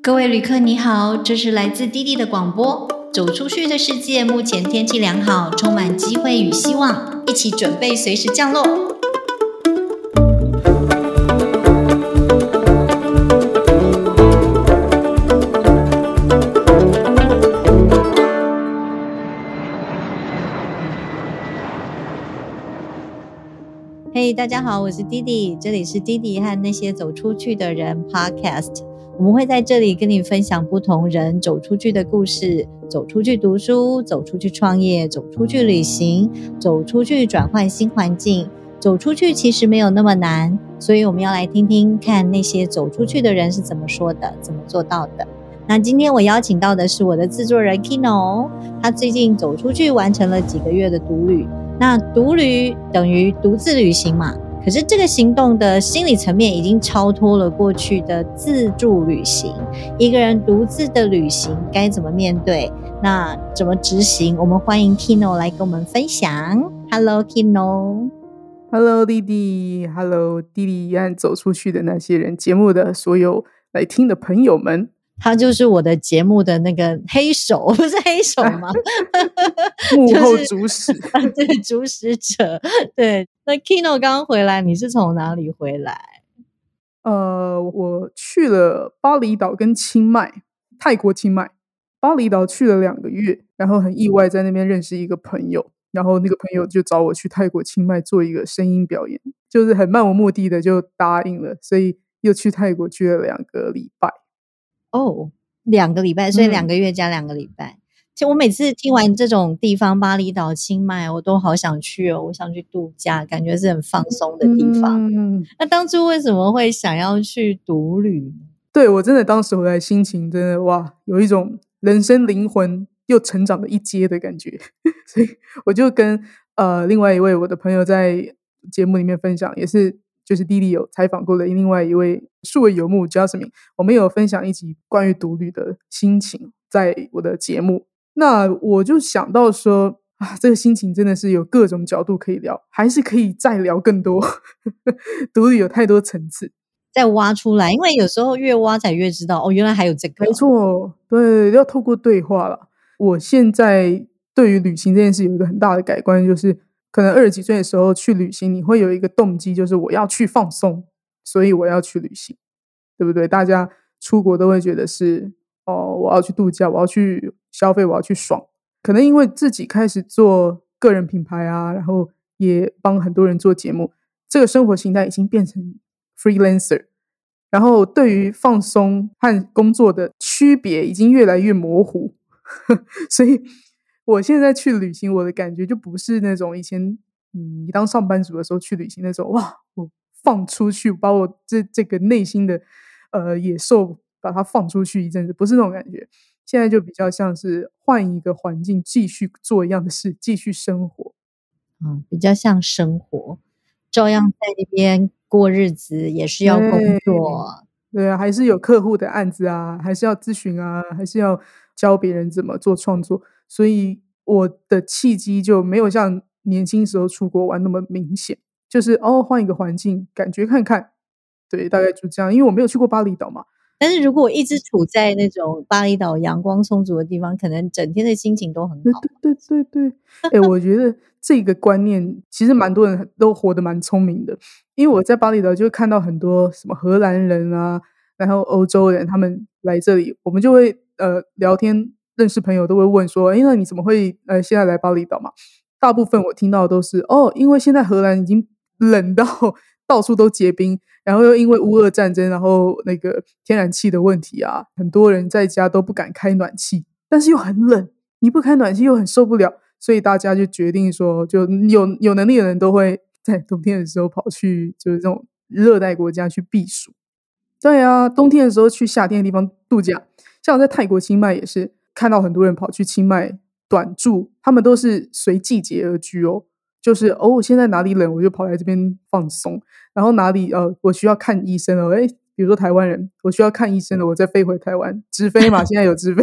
各位旅客，你好，这是来自滴滴的广播。走出去的世界，目前天气良好，充满机会与希望，一起准备随时降落。嘿，大家好，我是滴滴，这里是滴滴和那些走出去的人 Podcast。我们会在这里跟你分享不同人走出去的故事，走出去读书，走出去创业，走出去旅行，走出去转换新环境。走出去其实没有那么难，所以我们要来听听看那些走出去的人是怎么说的，怎么做到的。那今天我邀请到的是我的制作人 Kino，他最近走出去完成了几个月的独旅。那独旅等于独自旅行嘛？可是这个行动的心理层面已经超脱了过去的自助旅行。一个人独自的旅行该怎么面对？那怎么执行？我们欢迎 Kino 来跟我们分享。Hello Kino。Hello 弟弟，Hello 弟弟，和走出去的那些人，节目的所有来听的朋友们。他就是我的节目的那个黑手，不是黑手吗？幕后主使，对，主使者。对，那 Kino 刚回来，你是从哪里回来？呃，我去了巴厘岛跟清迈，泰国清迈。巴厘岛去了两个月，然后很意外在那边认识一个朋友，然后那个朋友就找我去泰国清迈做一个声音表演，就是很漫无目的的就答应了，所以又去泰国去了两个礼拜。哦，两个礼拜，所以两个月加两个礼拜。其实我每次听完这种地方，巴厘岛、清迈，我都好想去哦，我想去度假，感觉是很放松的地方。那当初为什么会想要去独旅？对我真的当时回来心情真的哇，有一种人生灵魂又成长了一阶的感觉，所以我就跟呃另外一位我的朋友在节目里面分享，也是。就是弟弟有采访过的另外一位数位游牧 Jasmine，我们有分享一集关于独旅的心情，在我的节目。那我就想到说啊，这个心情真的是有各种角度可以聊，还是可以再聊更多。独立有太多层次，再挖出来，因为有时候越挖才越知道哦，原来还有这个。没错，对，要透过对话了。我现在对于旅行这件事有一个很大的改观，就是。可能二十几岁的时候去旅行，你会有一个动机，就是我要去放松，所以我要去旅行，对不对？大家出国都会觉得是哦，我要去度假，我要去消费，我要去爽。可能因为自己开始做个人品牌啊，然后也帮很多人做节目，这个生活形态已经变成 freelancer，然后对于放松和工作的区别已经越来越模糊，所以。我现在去旅行，我的感觉就不是那种以前，嗯，你当上班族的时候去旅行那种，哇，我放出去，把我这这个内心的呃野兽把它放出去一阵子，不是那种感觉。现在就比较像是换一个环境，继续做一样的事，继续生活。嗯，比较像生活，照样在那边过日子，也是要工作。对啊，还是有客户的案子啊，还是要咨询啊，还是要教别人怎么做创作。所以我的契机就没有像年轻时候出国玩那么明显，就是哦换一个环境，感觉看看，对，大概就这样。因为我没有去过巴厘岛嘛。但是如果我一直处在那种巴厘岛阳光充足的地方，可能整天的心情都很好。对对对对，哎，我觉得这个观念其实蛮多人都活得蛮聪明的。因为我在巴厘岛就看到很多什么荷兰人啊，然后欧洲人他们来这里，我们就会呃聊天。认识朋友都会问说：“哎，那你怎么会呃现在来巴厘岛嘛？”大部分我听到都是：“哦，因为现在荷兰已经冷到到处都结冰，然后又因为乌俄战争，然后那个天然气的问题啊，很多人在家都不敢开暖气，但是又很冷，你不开暖气又很受不了，所以大家就决定说，就有有能力的人都会在冬天的时候跑去就是这种热带国家去避暑。对啊，冬天的时候去夏天的地方度假，像我在泰国清迈也是。”看到很多人跑去清迈短住，他们都是随季节而居哦。就是哦，现在哪里冷，我就跑来这边放松。然后哪里呃，我需要看医生了，哎，比如说台湾人，我需要看医生了，我再飞回台湾，直飞嘛，现在有直飞，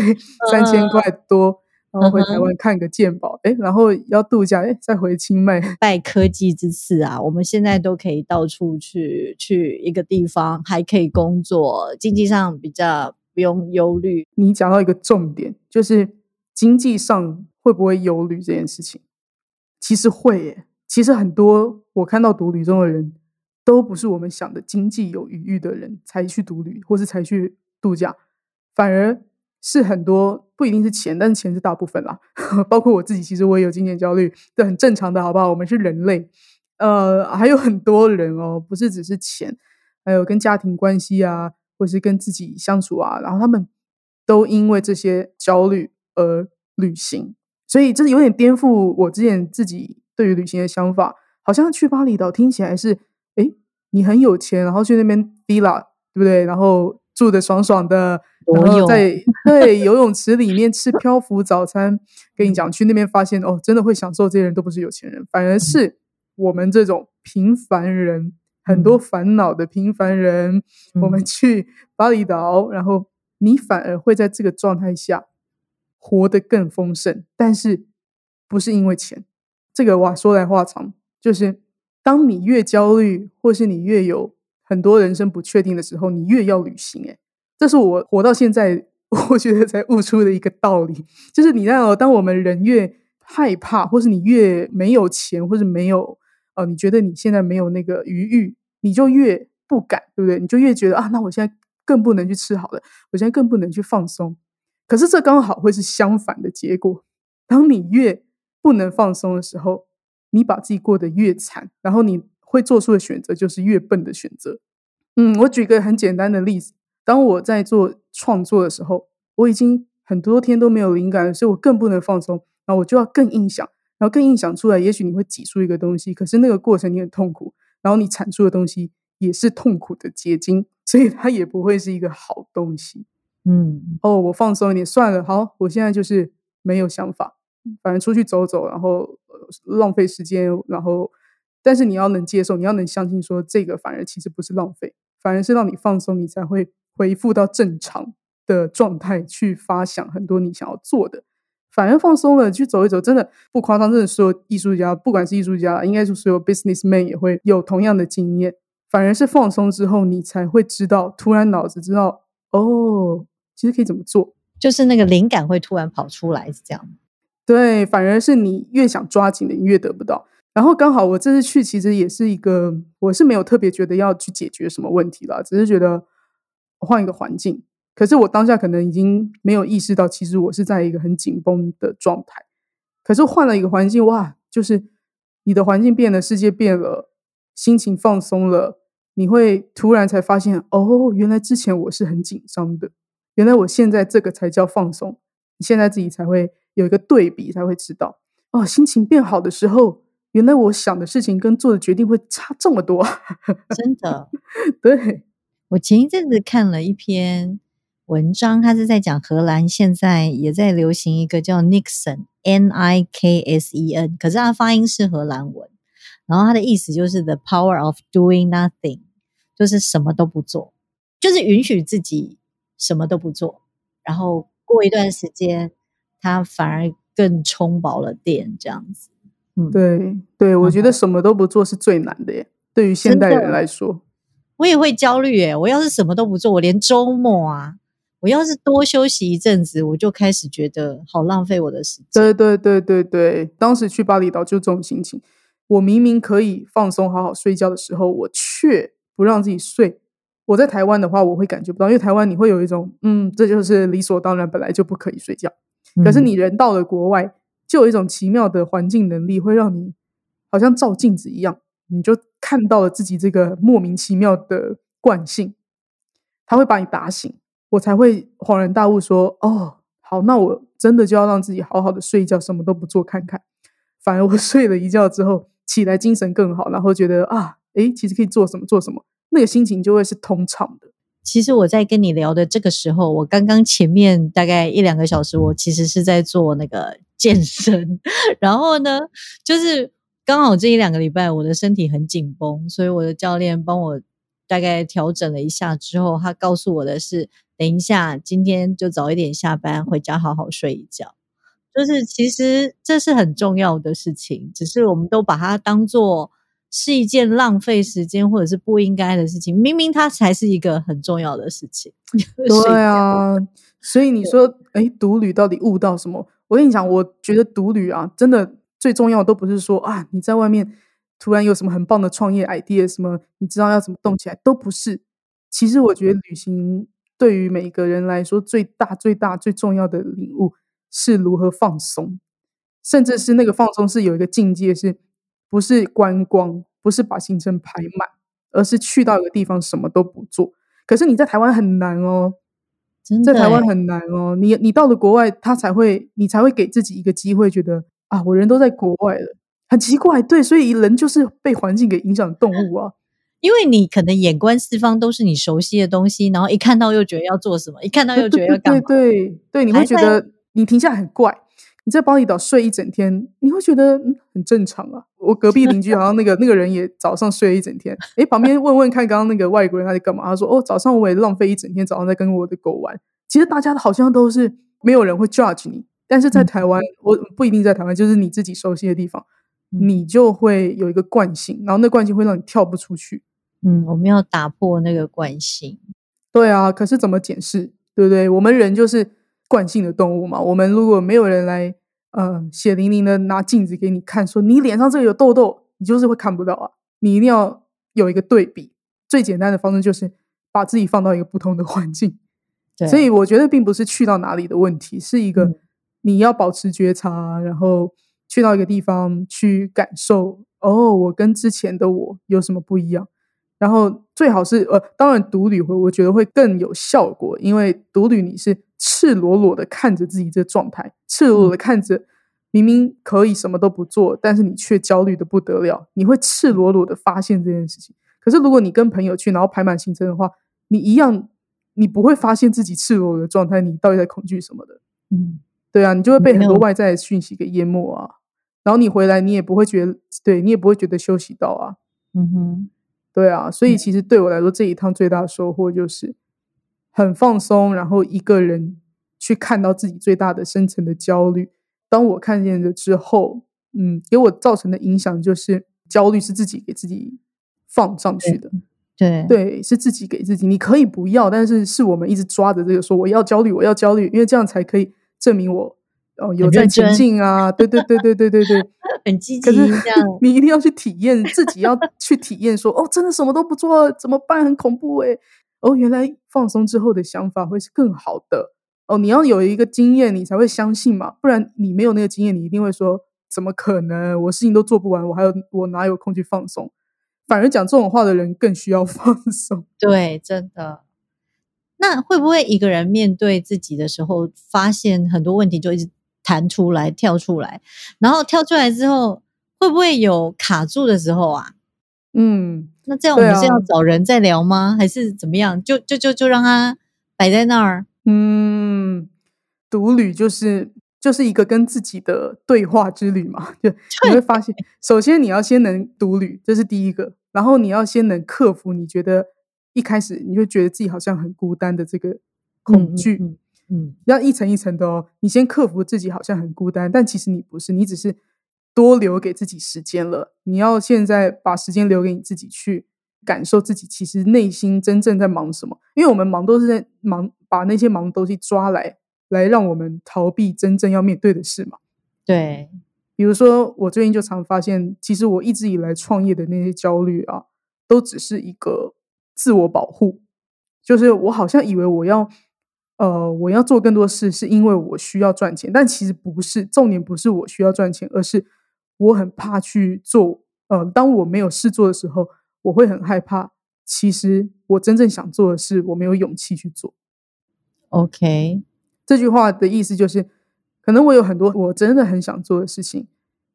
三千块多，然后回台湾看个健保，哎，然后要度假，哎，再回清迈。拜科技之赐啊，我们现在都可以到处去，去一个地方还可以工作，经济上比较。不用忧虑。你讲到一个重点，就是经济上会不会忧虑这件事情？其实会耶。其实很多我看到读旅中的人，都不是我们想的经济有余裕的人才去读旅，或是才去度假，反而是很多不一定是钱，但是钱是大部分啦。包括我自己，其实我也有金钱焦虑，这很正常的，好不好？我们是人类。呃，还有很多人哦，不是只是钱，还有跟家庭关系啊，或是跟自己相处啊，然后他们都因为这些焦虑而旅行，所以这是有点颠覆我之前自己对于旅行的想法。好像去巴厘岛听起来是，哎，你很有钱，然后去那边 villa，对不对？然后住的爽爽的，然后在 对游泳池里面吃漂浮早餐。跟你讲，去那边发现哦，真的会享受这些人都不是有钱人，反而是。我们这种平凡人，很多烦恼的平凡人，我们去巴厘岛，然后你反而会在这个状态下活得更丰盛。但是不是因为钱？这个哇说来话长，就是当你越焦虑，或是你越有很多人生不确定的时候，你越要旅行。诶这是我活到现在，我觉得才悟出的一个道理，就是你让当我们人越害怕，或是你越没有钱，或是没有。呃，你觉得你现在没有那个余裕，你就越不敢，对不对？你就越觉得啊，那我现在更不能去吃好的，我现在更不能去放松。可是这刚好会是相反的结果。当你越不能放松的时候，你把自己过得越惨，然后你会做出的选择就是越笨的选择。嗯，我举个很简单的例子，当我在做创作的时候，我已经很多天都没有灵感了，所以我更不能放松，然后我就要更硬想。然后更硬想出来，也许你会挤出一个东西，可是那个过程你很痛苦，然后你产出的东西也是痛苦的结晶，所以它也不会是一个好东西。嗯，哦，我放松一点算了，好，我现在就是没有想法，反正出去走走，然后浪费时间，然后但是你要能接受，你要能相信说这个反而其实不是浪费，反而是让你放松，你才会恢复到正常的状态去发想很多你想要做的。反而放松了，去走一走，真的不夸张。真的所有艺术家，不管是艺术家，应该是所有 businessman 也会有同样的经验。反而是放松之后，你才会知道，突然脑子知道，哦，其实可以怎么做，就是那个灵感会突然跑出来，是这样。对，反而是你越想抓紧的，你越得不到。然后刚好我这次去，其实也是一个，我是没有特别觉得要去解决什么问题了，只是觉得换一个环境。可是我当下可能已经没有意识到，其实我是在一个很紧绷的状态。可是换了一个环境，哇，就是你的环境变了，世界变了，心情放松了，你会突然才发现，哦，原来之前我是很紧张的，原来我现在这个才叫放松。你现在自己才会有一个对比，才会知道，哦，心情变好的时候，原来我想的事情跟做的决定会差这么多。真的，对我前一阵子看了一篇。文章，他是在讲荷兰现在也在流行一个叫 Nixon，N I K S E N，可是它发音是荷兰文，然后它的意思就是 The power of doing nothing，就是什么都不做，就是允许自己什么都不做，然后过一段时间，他反而更充饱了电，这样子。嗯，对对，我觉得什么都不做是最难的耶，对于现代人来说，我也会焦虑耶。我要是什么都不做，我连周末啊。我要是多休息一阵子，我就开始觉得好浪费我的时间。对对对对对，当时去巴厘岛就这种心情。我明明可以放松、好好睡觉的时候，我却不让自己睡。我在台湾的话，我会感觉不到，因为台湾你会有一种嗯，这就是理所当然，本来就不可以睡觉。可是你人到了国外，就有一种奇妙的环境能力，会让你好像照镜子一样，你就看到了自己这个莫名其妙的惯性，他会把你打醒。我才会恍然大悟，说：“哦，好，那我真的就要让自己好好的睡一觉，什么都不做看看。反而我 睡了一觉之后，起来精神更好，然后觉得啊，诶，其实可以做什么做什么，那个心情就会是通畅的。其实我在跟你聊的这个时候，我刚刚前面大概一两个小时，我其实是在做那个 健身，然后呢，就是刚好这一两个礼拜我的身体很紧绷，所以我的教练帮我大概调整了一下之后，他告诉我的是。等一下，今天就早一点下班，回家好好睡一觉。就是其实这是很重要的事情，只是我们都把它当做是一件浪费时间或者是不应该的事情，明明它才是一个很重要的事情。对啊，所以你说，哎，独旅到底悟到什么？我跟你讲，我觉得独旅啊，真的最重要的都不是说啊，你在外面突然有什么很棒的创业 idea，什么你知道要怎么动起来，都不是。其实我觉得旅行对于每个人来说，最大、最大、最重要的领悟是如何放松，甚至是那个放松是有一个境界，是不是观光，不是把行程排满，而是去到一个地方什么都不做。可是你在台湾很难哦。在台湾很难哦，你你到了国外，他才会你才会给自己一个机会，觉得啊，我人都在国外了，很奇怪，对，所以人就是被环境给影响的动物啊。因为你可能眼观四方都是你熟悉的东西，然后一看到又觉得要做什么，一看到又觉得要 干嘛，对对对，你会觉得你停下来很怪。你在巴厘岛睡一整天，你会觉得很正常啊。我隔壁邻居好像那个那个人也早上睡了一整天。诶，旁边问问看，刚刚那个外国人他在干嘛？他说：“哦，早上我也浪费一整天，早上在跟我的狗玩。”其实大家好像都是没有人会 judge 你，但是在台湾，我不一定在台湾，就是你自己熟悉的地方，你就会有一个惯性，然后那惯性会让你跳不出去。嗯，我们要打破那个惯性。对啊，可是怎么解释？对不对？我们人就是。惯性的动物嘛，我们如果没有人来，呃，血淋淋的拿镜子给你看，说你脸上这个有痘痘，你就是会看不到啊。你一定要有一个对比，最简单的方式就是把自己放到一个不同的环境。所以我觉得并不是去到哪里的问题，是一个你要保持觉察，然后去到一个地方去感受，哦，我跟之前的我有什么不一样。然后最好是呃，当然独旅会，我觉得会更有效果，因为独旅你是赤裸裸的看着自己这状态，赤裸裸的看着明明可以什么都不做，但是你却焦虑的不得了，你会赤裸裸的发现这件事情。可是如果你跟朋友去，然后排满行程的话，你一样你不会发现自己赤裸裸的状态，你到底在恐惧什么的？嗯，对啊，你就会被很多外在的讯息给淹没啊。然后你回来，你也不会觉得，对你也不会觉得休息到啊。嗯哼。对啊，所以其实对我来说，这一趟最大的收获就是很放松，然后一个人去看到自己最大的深层的焦虑。当我看见了之后，嗯，给我造成的影响就是焦虑是自己给自己放上去的。对对，是自己给自己。你可以不要，但是是我们一直抓着这个说我要焦虑，我要焦虑，因为这样才可以证明我。哦，有在前进啊！对对对对对对对，很积极。可是 你一定要去体验，自己要去体验，说哦，真的什么都不做怎么办？很恐怖诶。哦，原来放松之后的想法会是更好的。哦，你要有一个经验，你才会相信嘛。不然你没有那个经验，你一定会说怎么可能？我事情都做不完，我还有我哪有空去放松？反而讲这种话的人更需要 放松。对，真的。那会不会一个人面对自己的时候，发现很多问题就一直？弹出来，跳出来，然后跳出来之后，会不会有卡住的时候啊？嗯，那这样我们是要找人再聊吗？还是怎么样？就就就就让他摆在那儿？嗯，独旅就是就是一个跟自己的对话之旅嘛。就你会发现，首先你要先能独旅，这是第一个，然后你要先能克服你觉得一开始你就觉得自己好像很孤单的这个恐惧。嗯，要一层一层的哦。你先克服自己好像很孤单，但其实你不是，你只是多留给自己时间了。你要现在把时间留给你自己，去感受自己其实内心真正在忙什么。因为我们忙都是在忙，把那些忙东西抓来，来让我们逃避真正要面对的事嘛。对，比如说我最近就常发现，其实我一直以来创业的那些焦虑啊，都只是一个自我保护，就是我好像以为我要。呃，我要做更多事，是因为我需要赚钱，但其实不是，重点不是我需要赚钱，而是我很怕去做。呃，当我没有事做的时候，我会很害怕。其实我真正想做的事，我没有勇气去做。OK，这句话的意思就是，可能我有很多我真的很想做的事情，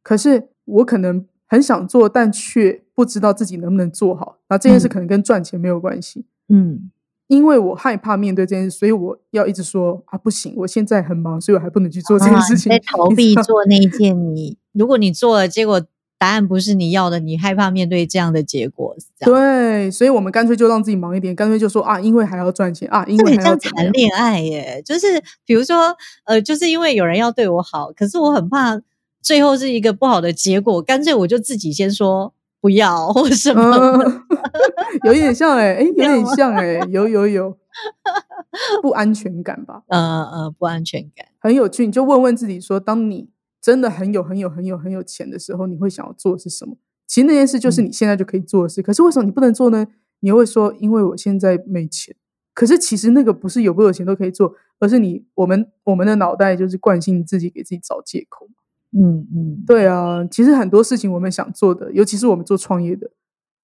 可是我可能很想做，但却不知道自己能不能做好。那这件事可能跟赚钱没有关系。嗯。因为我害怕面对这件事，所以我要一直说啊，不行，我现在很忙，所以我还不能去做这件事情。在逃避做那一件，你如果你做了，结果答案不是你要的，你害怕面对这样的结果。对，所以我们干脆就让自己忙一点，干脆就说啊，因为还要赚钱啊，因为还要谈恋爱耶。就是比如说，呃，就是因为有人要对我好，可是我很怕最后是一个不好的结果，干脆我就自己先说。不要或什么，嗯，有一点像哎、欸，哎、有点像哎、欸，有有有，不安全感吧，呃呃，不安全感。很有趣。你就问问自己说，当你真的很有很有很有很有钱的时候，你会想要做的是什么？其实那件事就是你现在就可以做的事，可是为什么你不能做呢？你会说，因为我现在没钱。可是其实那个不是有不有钱都可以做，而是你我们我们的脑袋就是惯性自己给自己找借口。嗯嗯，对啊，其实很多事情我们想做的，尤其是我们做创业的，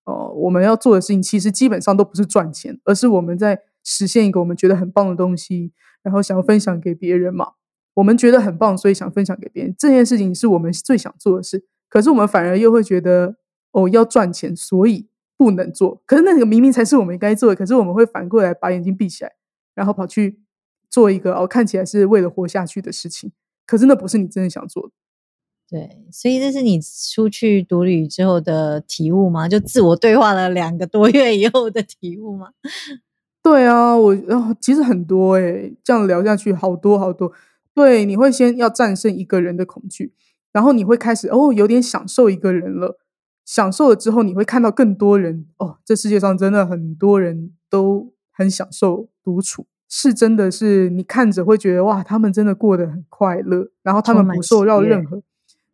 哦、我们要做的事情，其实基本上都不是赚钱，而是我们在实现一个我们觉得很棒的东西，然后想要分享给别人嘛。我们觉得很棒，所以想分享给别人。这件事情是我们最想做的事，可是我们反而又会觉得，哦，要赚钱，所以不能做。可是那个明明才是我们该做的，可是我们会反过来把眼睛闭起来，然后跑去做一个哦看起来是为了活下去的事情，可是那不是你真的想做的。对，所以这是你出去独旅之后的体悟吗？就自我对话了两个多月以后的体悟吗？对啊，我哦，其实很多诶，这样聊下去好多好多。对，你会先要战胜一个人的恐惧，然后你会开始哦，有点享受一个人了。享受了之后，你会看到更多人哦，这世界上真的很多人都很享受独处，是真的是你看着会觉得哇，他们真的过得很快乐，然后他们不受到任何，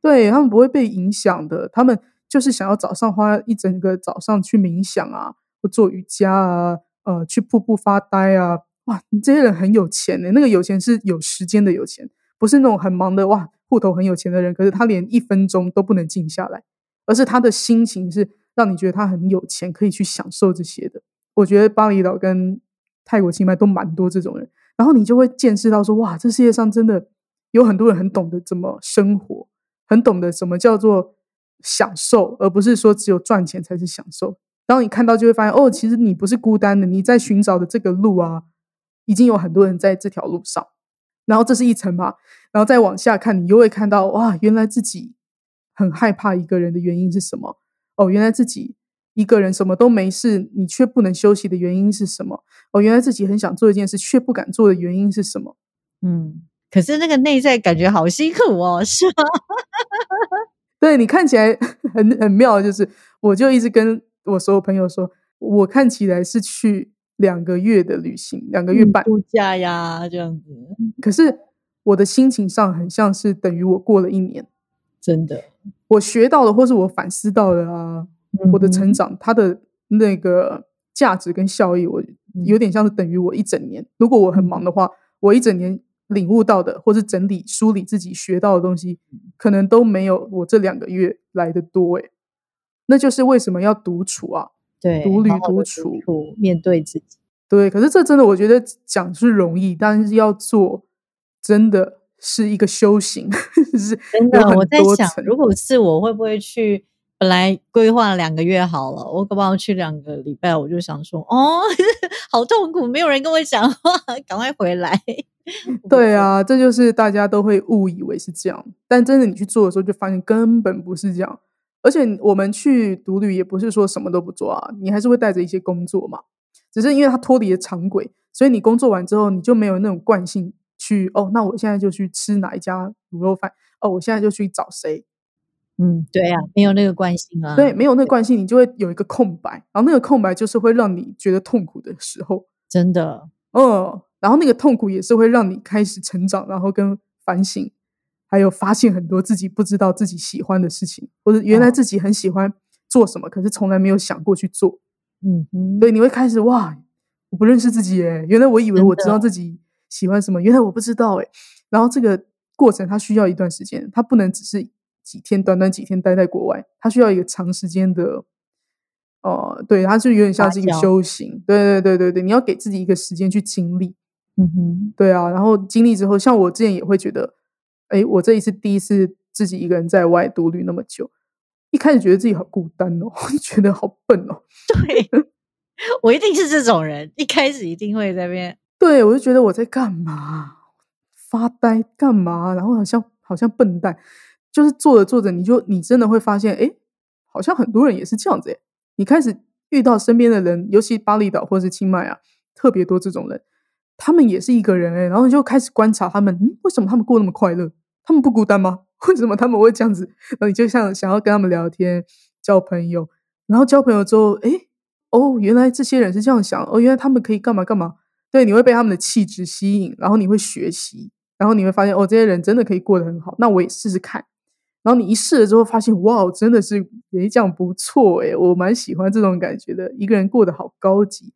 对他们不会被影响的，他们就是想要早上花一整个早上去冥想啊，或做瑜伽啊，呃，去瀑布发呆啊，哇，你这些人很有钱呢、那个有钱是有时间的有钱，不是那种很忙的哇，户头很有钱的人，可是他连一分钟都不能静下来，而是他的心情是让你觉得他很有钱，可以去享受这些的。我觉得巴厘岛跟泰国清迈都蛮多这种人，然后你就会见识到说，哇，这世界上真的有很多人很懂得怎么生活，很懂得什么叫做享受，而不是说只有赚钱才是享受。当你看到，就会发现，哦，其实你不是孤单的，你在寻找的这个路啊，已经有很多人在这条路上。然后这是一层吧，然后再往下看，你又会看到，哇，原来自己很害怕一个人的原因是什么？哦，原来自己一个人什么都没事，你却不能休息的原因是什么？哦，原来自己很想做一件事却不敢做的原因是什么？嗯，可是那个内在感觉好辛苦哦，是吗？对你看起来 很很妙，就是我就一直跟我所有朋友说，我看起来是去两个月的旅行，两个月半，度假呀，这样子，可是我的心情上很像是等于我过了一年，真的，我学到的或是我反思到的啊，我的成嗯长，它的那个价值跟效益，我嗯有点像是等于我一整年。如果我很忙的话，我一整年领悟到的，或是整理梳理自己学到的东西，可能都没有我这两个月来的多诶。那就是为什么要独处啊？对，独旅好好地独处处，面对自己，对，可是这真的我觉得讲是容易，但是要做真的是一个修行，是真的我在想，如果是我，会不会去？本来规划两个月好了，我搞不好去两个礼拜，我就想说，哦，好痛苦，没有人跟我讲话，赶快回来。对，啊，这就是大家都会误以为是这样，但真的你去做的时候，就发现根本不是这样。而且我们去独旅也不是说什么都不做啊，你还是会带着一些工作嘛。只是因为它脱离了常轨，所以你工作完之后，你就没有那种惯性去哦，那我现在就去吃哪一家卤肉饭，哦，我现在就去找谁。嗯，对啊，没有那个惯性啊，对，没有那个惯性，你就会有一个空白，然后那个空白就是会让你觉得痛苦的时候。真的，嗯，然后那个痛苦也是会让你开始成长，然后跟反省，还有发现很多自己不知道自己喜欢的事情，或者原来哦自己很喜欢做什么，可是从来没有想过去做。嗯哼，对，你会开始哇，我不认识自己耶，原来我以为我知道自己喜欢什么，原来我不知道哎。然后这个过程它需要一段时间，它不能只是几天，短短几天待在国外，它需要一个长时间的。哦，对，它就有点像是一个修行，对对对对对，你要给自己一个时间去经历，嗯哼，对啊，然后经历之后，像我之前也会觉得，哎，我这一次第一次自己一个人在外独旅那么久，一开始觉得自己好孤单哦，觉得好笨哦。对，我一定是这种人，一开始一定会在那边，对我就觉得我在干嘛，发呆干嘛，然后好像好像笨蛋，就是做着做着，你就你真的会发现，哎，好像很多人也是这样子诶。你开始遇到身边的人，尤其巴厘岛或是清迈啊，特别多这种人，他们也是一个人诶，然后你就开始观察他们，嗯，为什么他们过那么快乐？他们不孤单吗？为什么他们会这样子？然后你就像想要跟他们聊天、交朋友，然后交朋友之后，诶，哦，原来这些人是这样想，哦，原来他们可以干嘛干嘛。对，你会被他们的气质吸引，然后你会学习，然后你会发现，哦，这些人真的可以过得很好，那我也试试看。然后你一试了之后，发现，哇，真的是，诶，这样不错，诶，我蛮喜欢这种感觉的。一个人过得好高级，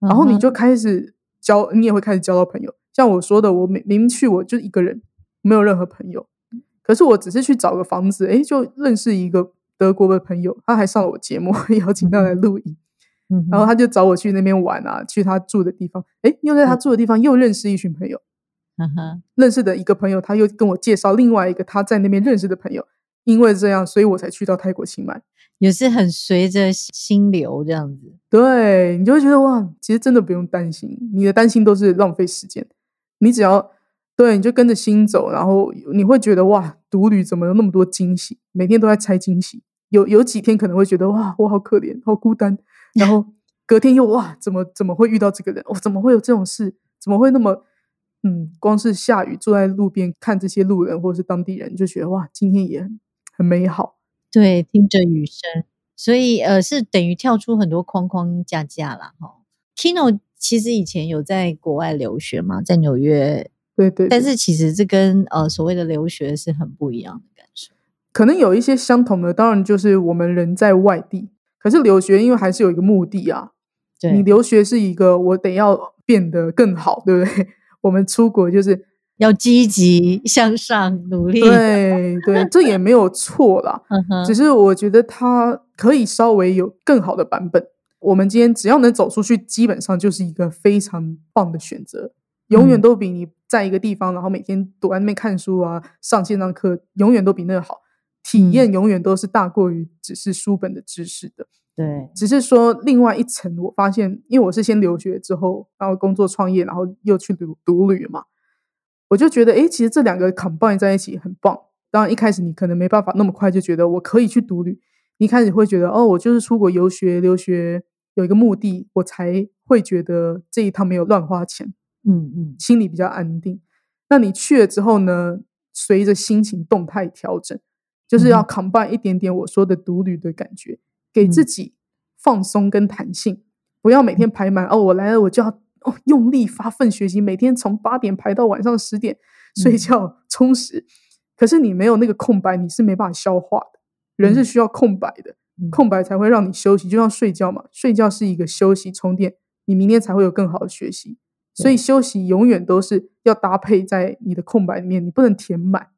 然后你就开始交，你也会开始交到朋友。像我说的，我明明去我就一个人，没有任何朋友，可是我只是去找个房子，诶，就认识一个德国的朋友，他还上了我节目，邀请他来录影。然后他就找我去那边玩啊，去他住的地方，哎，又在他住的地方又认识一群朋友，嗯哼，认识的一个朋友，他又跟我介绍另外一个他在那边认识的朋友，因为这样，所以我才去到泰国清迈，也是很随着心流这样子。对，你就会觉得哇，其实真的不用担心，你的担心都是浪费时间，你只要对，你就跟着心走，然后你会觉得哇，独旅怎么有那么多惊喜，每天都在猜惊喜，有有几天可能会觉得哇，我好可怜，好孤单。然后隔天又哇，怎么怎么会遇到这个人？哦，怎么会有这种事？怎么会那么嗯？光是下雨坐在路边看这些路人或者是当地人，就觉得哇，今天也很很美好。对，听着雨声，所以呃，是等于跳出很多框框架架了哈。Kino 其实以前有在国外留学嘛，在纽约，对对。但是其实这跟呃所谓的留学是很不一样的感受。可能有一些相同的，当然就是我们人在外地。可是留学，因为还是有一个目的啊。你留学是一个，我得要变得更好，对不对？我们出国就是要积极向上努力。对对，这也没有错啦。只是我觉得它可以稍微有更好的版本。我们今天只要能走出去，基本上就是一个非常棒的选择。永远都比你在一个地方，然后每天躲在那边看书啊，上线上课，永远都比那个好。体验永远都是大过于只是书本的知识的，对。只是说另外一层，我发现，因为我是先留学之后，然后工作创业，然后又去读独旅嘛，我就觉得，哎，其实这两个 combine 在一起很棒。当然一开始你可能没办法那么快就觉得我可以去独旅，你一开始会觉得，哦，我就是出国游学留学有一个目的，我才会觉得这一趟没有乱花钱，嗯嗯，心里比较安定。那你去了之后呢，随着心情动态调整。就是要 combine 一点点我说的独旅的感觉，给自己放松跟弹性，不要每天排满哦。我来了，我就要哦用力发奋学习，每天从八点排到晚上十点睡觉充实。可是你没有那个空白，你是没办法消化的。人是需要空白的，空白才会让你休息，就像睡觉嘛。睡觉是一个休息充电，你明天才会有更好的学习。所以休息永远都是要搭配在你的空白里面，你不能填满。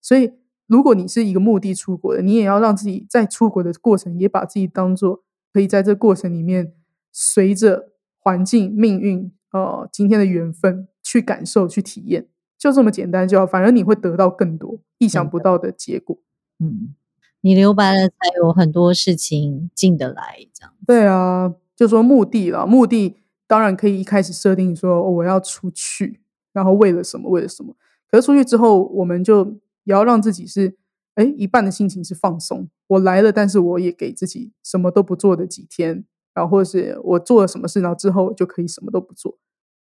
所以。如果你是一个目的出国的，你也要让自己在出国的过程，也把自己当做可以在这过程里面，随着环境、命运、呃今天的缘分去感受、去体验，就这么简单就好。反而你会得到更多意想不到的结果。嗯，你留白了，才有很多事情进得来。这样对啊，就说目的了。目的当然可以一开始设定说我要出去，然后为了什么？为了什么？可是出去之后，我们就。也要让自己是，哎，一半的心情是放松。我来了，但是我也给自己什么都不做的几天，然后或者是我做了什么事，然后之后就可以什么都不做。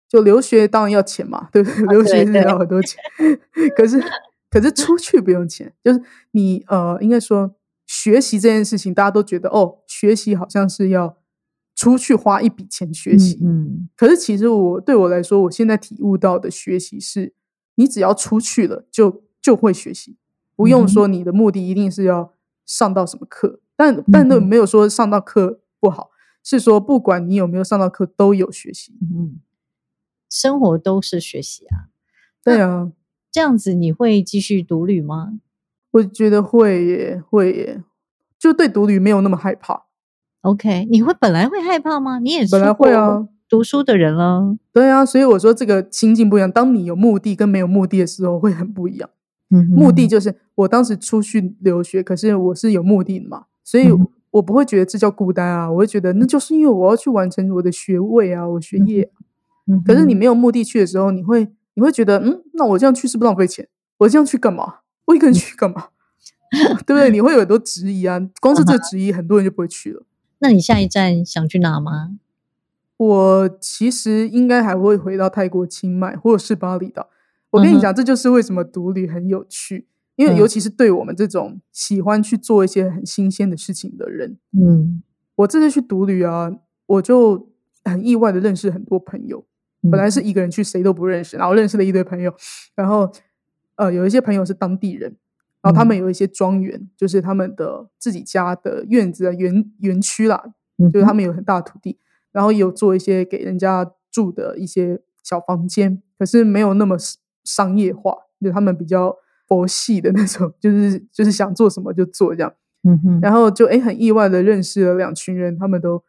就留学当然要钱嘛，对不对？留学是要很多钱，可是可是出去不用钱。就是你呃，应该说学习这件事情，大家都觉得哦，学习好像是要出去花一笔钱学习。嗯，可是其实我对我来说，我现在体悟到的学习是，你只要出去了就。就会学习，不用说你的目的一定是要上到什么课，但但那没有说上到课不好，是说不管你有没有上到课都有学习，嗯，生活都是学习啊，对啊，这样子你会继续独旅吗？我觉得会耶，会耶，就对独旅没有那么害怕。OK，你会本来会害怕吗？你也本来会啊。读书的人了，对啊，所以我说这个心境不一样。当你有目的跟没有目的的时候，会很不一样。嗯目的就是我当时出去留学，可是我是有目的的嘛，所以我不会觉得这叫孤单啊，我会觉得那就是因为我要去完成我的学位啊，我学业。可是你没有目的去的时候，你会你会觉得，嗯，那我这样去是不是浪费钱？我这样去干嘛？我一个人去干嘛？对不对？你会有很多质疑啊，光是这质疑，很多人就不会去了。那你下一站想去哪吗？我其实应该还会回到泰国清迈或者是巴厘岛。我跟你讲，这就是为什么独旅很有趣，因为尤其是对我们这种喜欢去做一些很新鲜的事情的人，嗯，我这次去独旅啊，我就很意外的认识很多朋友。本来是一个人去，谁都不认识，然后认识了一堆朋友。然后，呃，有一些朋友是当地人，然后他们有一些庄园，就是他们的自己家的院子、园园区啦，就是他们有很大的土地，然后有做一些给人家住的一些小房间，可是没有那么商业化，就他们比较佛系的那种，就是就是想做什么就做这样。嗯哼，然后就哎很意外的认识了两群人，他们都。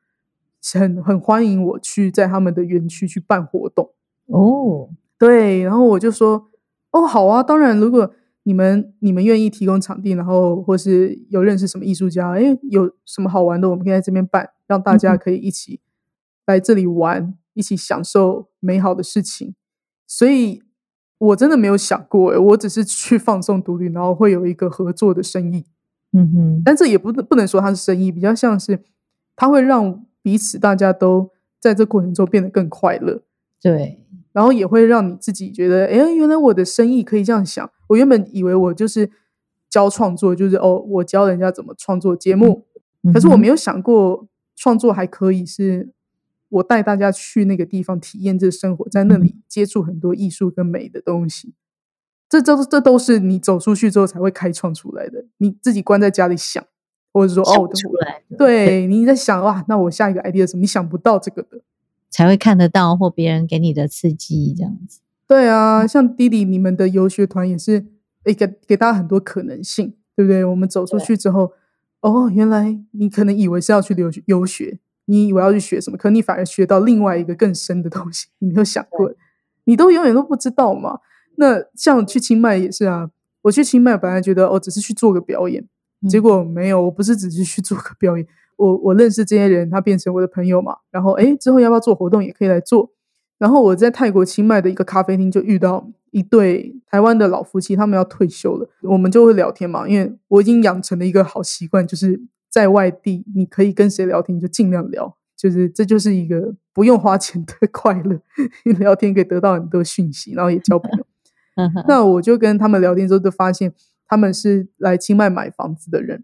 很很欢迎我去在他们的园区去办活动哦，对，然后我就说哦好啊，当然如果你们你们愿意提供场地，然后或是有认识什么艺术家，哎有什么好玩的，我们可以在这边办，让大家可以一起来这里玩，一起享受美好的事情。所以我真的没有想过，我只是去放松独立，然后会有一个合作的生意，嗯哼，但这也不不能说它是生意，比较像是它会让。彼此大家都在这过程中变得更快乐，对，然后也会让你自己觉得，哎，原来我的生意可以这样想。我原本以为我就是教创作，就是哦，我教人家怎么创作节目，可是我没有想过创作还可以是我带大家去那个地方体验这生活，在那里接触很多艺术跟美的东西。这都这都是你走出去之后才会开创出来的，你自己关在家里想。或者说哦，出来，对，你在想哇，那我下一个 idea 什么？你想不到这个的，才会看得到或别人给你的刺激这样子。对啊，像弟弟你们的游学团也是，诶，给给大家很多可能性，对不对？我们走出去之后，哦，原来你可能以为是要去游游学，你以为要去学什么，可你反而学到另外一个更深的东西，你没有想过，你都永远都不知道嘛。那像去清迈也是啊，我去清迈本来觉得哦，只是去做个表演。结果没有，我不是只是去做个表演，我我认识这些人，他变成我的朋友嘛。然后哎，之后要不要做活动也可以来做。然后我在泰国清迈的一个咖啡厅就遇到一对台湾的老夫妻，他们要退休了，我们就会聊天嘛。因为我已经养成了一个好习惯，就是在外地你可以跟谁聊天你就尽量聊，就是这就是一个不用花钱的 快乐，聊天可以得到很多讯息，然后也交朋友。那我就跟他们聊天之后就发现。他们是来清迈买房子的人，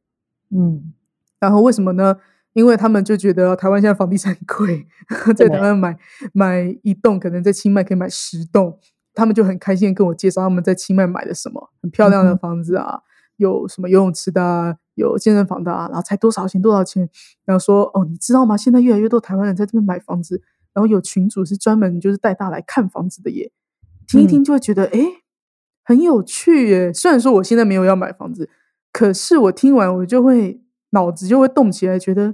嗯，然后为什么呢？因为他们就觉得台湾现在房地产贵，在台湾买买一栋，可能在清迈可以买十栋，他们就很开心跟我介绍他们在清迈买的什么很漂亮的房子啊，有什么游泳池的，有健身房的啊，然后才多少钱多少钱，然后说哦，你知道吗？现在越来越多台湾人在这边买房子，然后有群主是专门就是带大来看房子的耶，听一听就会觉得哎。很有趣耶！虽然说我现在没有要买房子，可是我听完我就会脑子就会动起来，觉得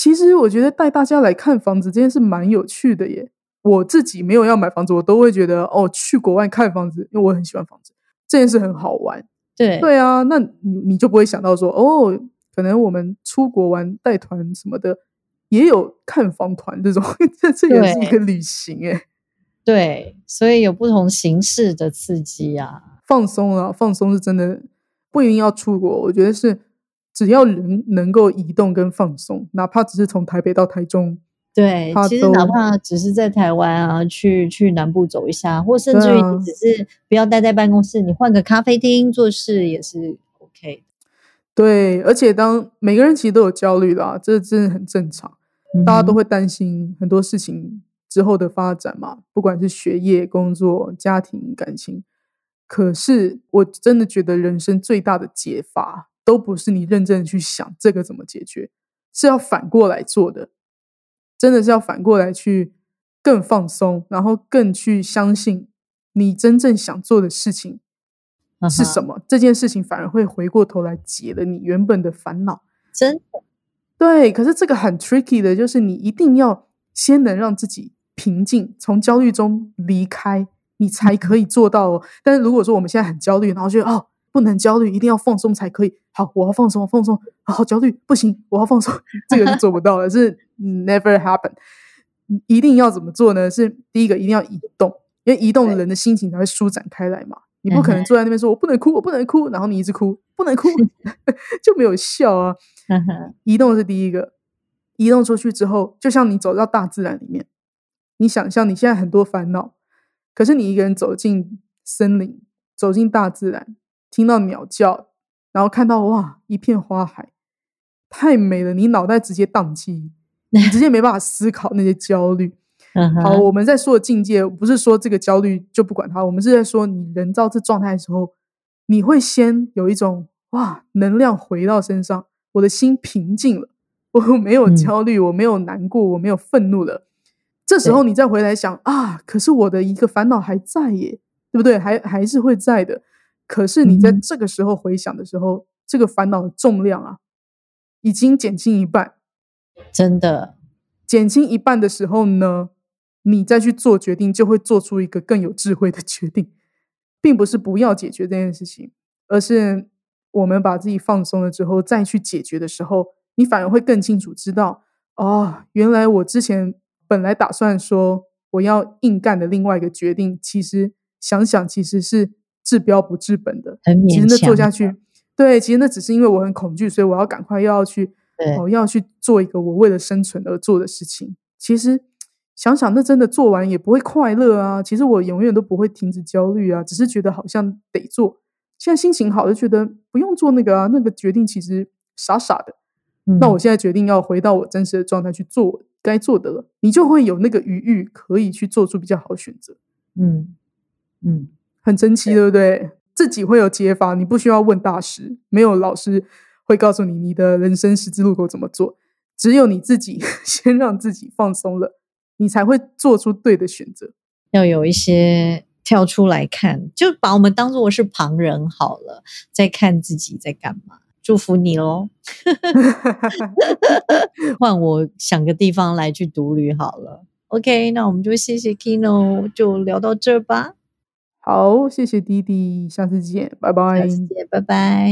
其实我觉得带大家来看房子这件事蛮有趣的耶。我自己没有要买房子，我都会觉得哦，去国外看房子，因为我很喜欢房子，这件事很好玩。对对啊，那你你就不会想到说哦，可能我们出国玩带团什么的，也有看房团这种，这这也是一个旅行哎。对，所以有不同形式的刺激啊，放松啊，放松是真的不一定要出国，我觉得是只要人能够移动跟放松，哪怕只是从台北到台中，对，其实哪怕只是在台湾啊，去去南部走一下，或甚至于你只是不要待在办公室，你换个咖啡厅做事也是 OK 对，而且当每个人其实都有焦虑啦，这真的很正常，大家都会担心很多事情。之后的发展嘛，不管是学业、工作、家庭、感情，可是我真的觉得人生最大的解法，都不是你认真的去想这个怎么解决，是要反过来做的，真的是要反过来去更放松，然后更去相信你真正想做的事情是什么，这件事情反而会回过头来解了你原本的烦恼。真的，对，可是这个很 tricky 的，就是你一定要先能让自己。平静，从焦虑中离开，你才可以做到哦。但是如果说我们现在很焦虑，然后觉得哦，不能焦虑，一定要放松才可以。好，我要放松，放松。好焦虑，不行，我要放松，这个是做不到的，是 never happen。一定要怎么做呢？是第一个，一定要移动，因为移动人的心情才会舒展开来嘛。你不可能坐在那边说“我不能哭，我不能哭”，然后你一直哭，不能哭 就没有笑啊。移动是第一个，移动出去之后，就像你走到大自然里面。你想象你现在很多烦恼，可是你一个人走进森林，走进大自然，听到鸟叫，然后看到哇一片花海，太美了，你脑袋直接宕机，你直接没办法思考那些焦虑。好，我们在说的境界，不是说这个焦虑就不管它，我们是在说你人到这状态的时候，你会先有一种哇，能量回到身上，我的心平静了，我没有焦虑，我没有难过，我没有愤怒了。这时候你再回来想啊，可是我的一个烦恼还在耶，对不对？还还是会在的。可是你在这个时候回想的时候，这个烦恼的重量啊，已经减轻一半。真的，减轻一半的时候呢？你再去做决定，就会做出一个更有智慧的决定，并不是不要解决这件事情，而是我们把自己放松了之后，再去解决的时候，你反而会更清楚知道，哦，原来我之前本来打算说我要硬干的另外一个决定，其实想想其实是治标不治本的，其实那做下去，对，其实那只是因为我很恐惧，所以我要赶快又要去，哦，要去做一个我为了生存而做的事情，其实。想想，那真的做完也不会快乐啊！其实我永远都不会停止焦虑啊，只是觉得好像得做。现在心情好，就觉得不用做那个啊，那个决定其实傻傻的。那我现在决定要回到我真实的状态去做该做的了，你就会有那个余裕可以去做出比较好的选择。嗯嗯，很神奇，对不对？自己会有解法，你不需要问大师，没有老师会告诉你你的人生十字路口怎么做，只有你自己 先让自己放松了。你才会做出对的选择。要有一些跳出来看，就把我们当做是旁人好了，在看自己在干嘛。祝福你喽！换我想个地方来去独旅好了。OK，那我们就谢谢 Kino，就聊到这吧。好谢谢弟弟下次见拜拜下次见拜拜。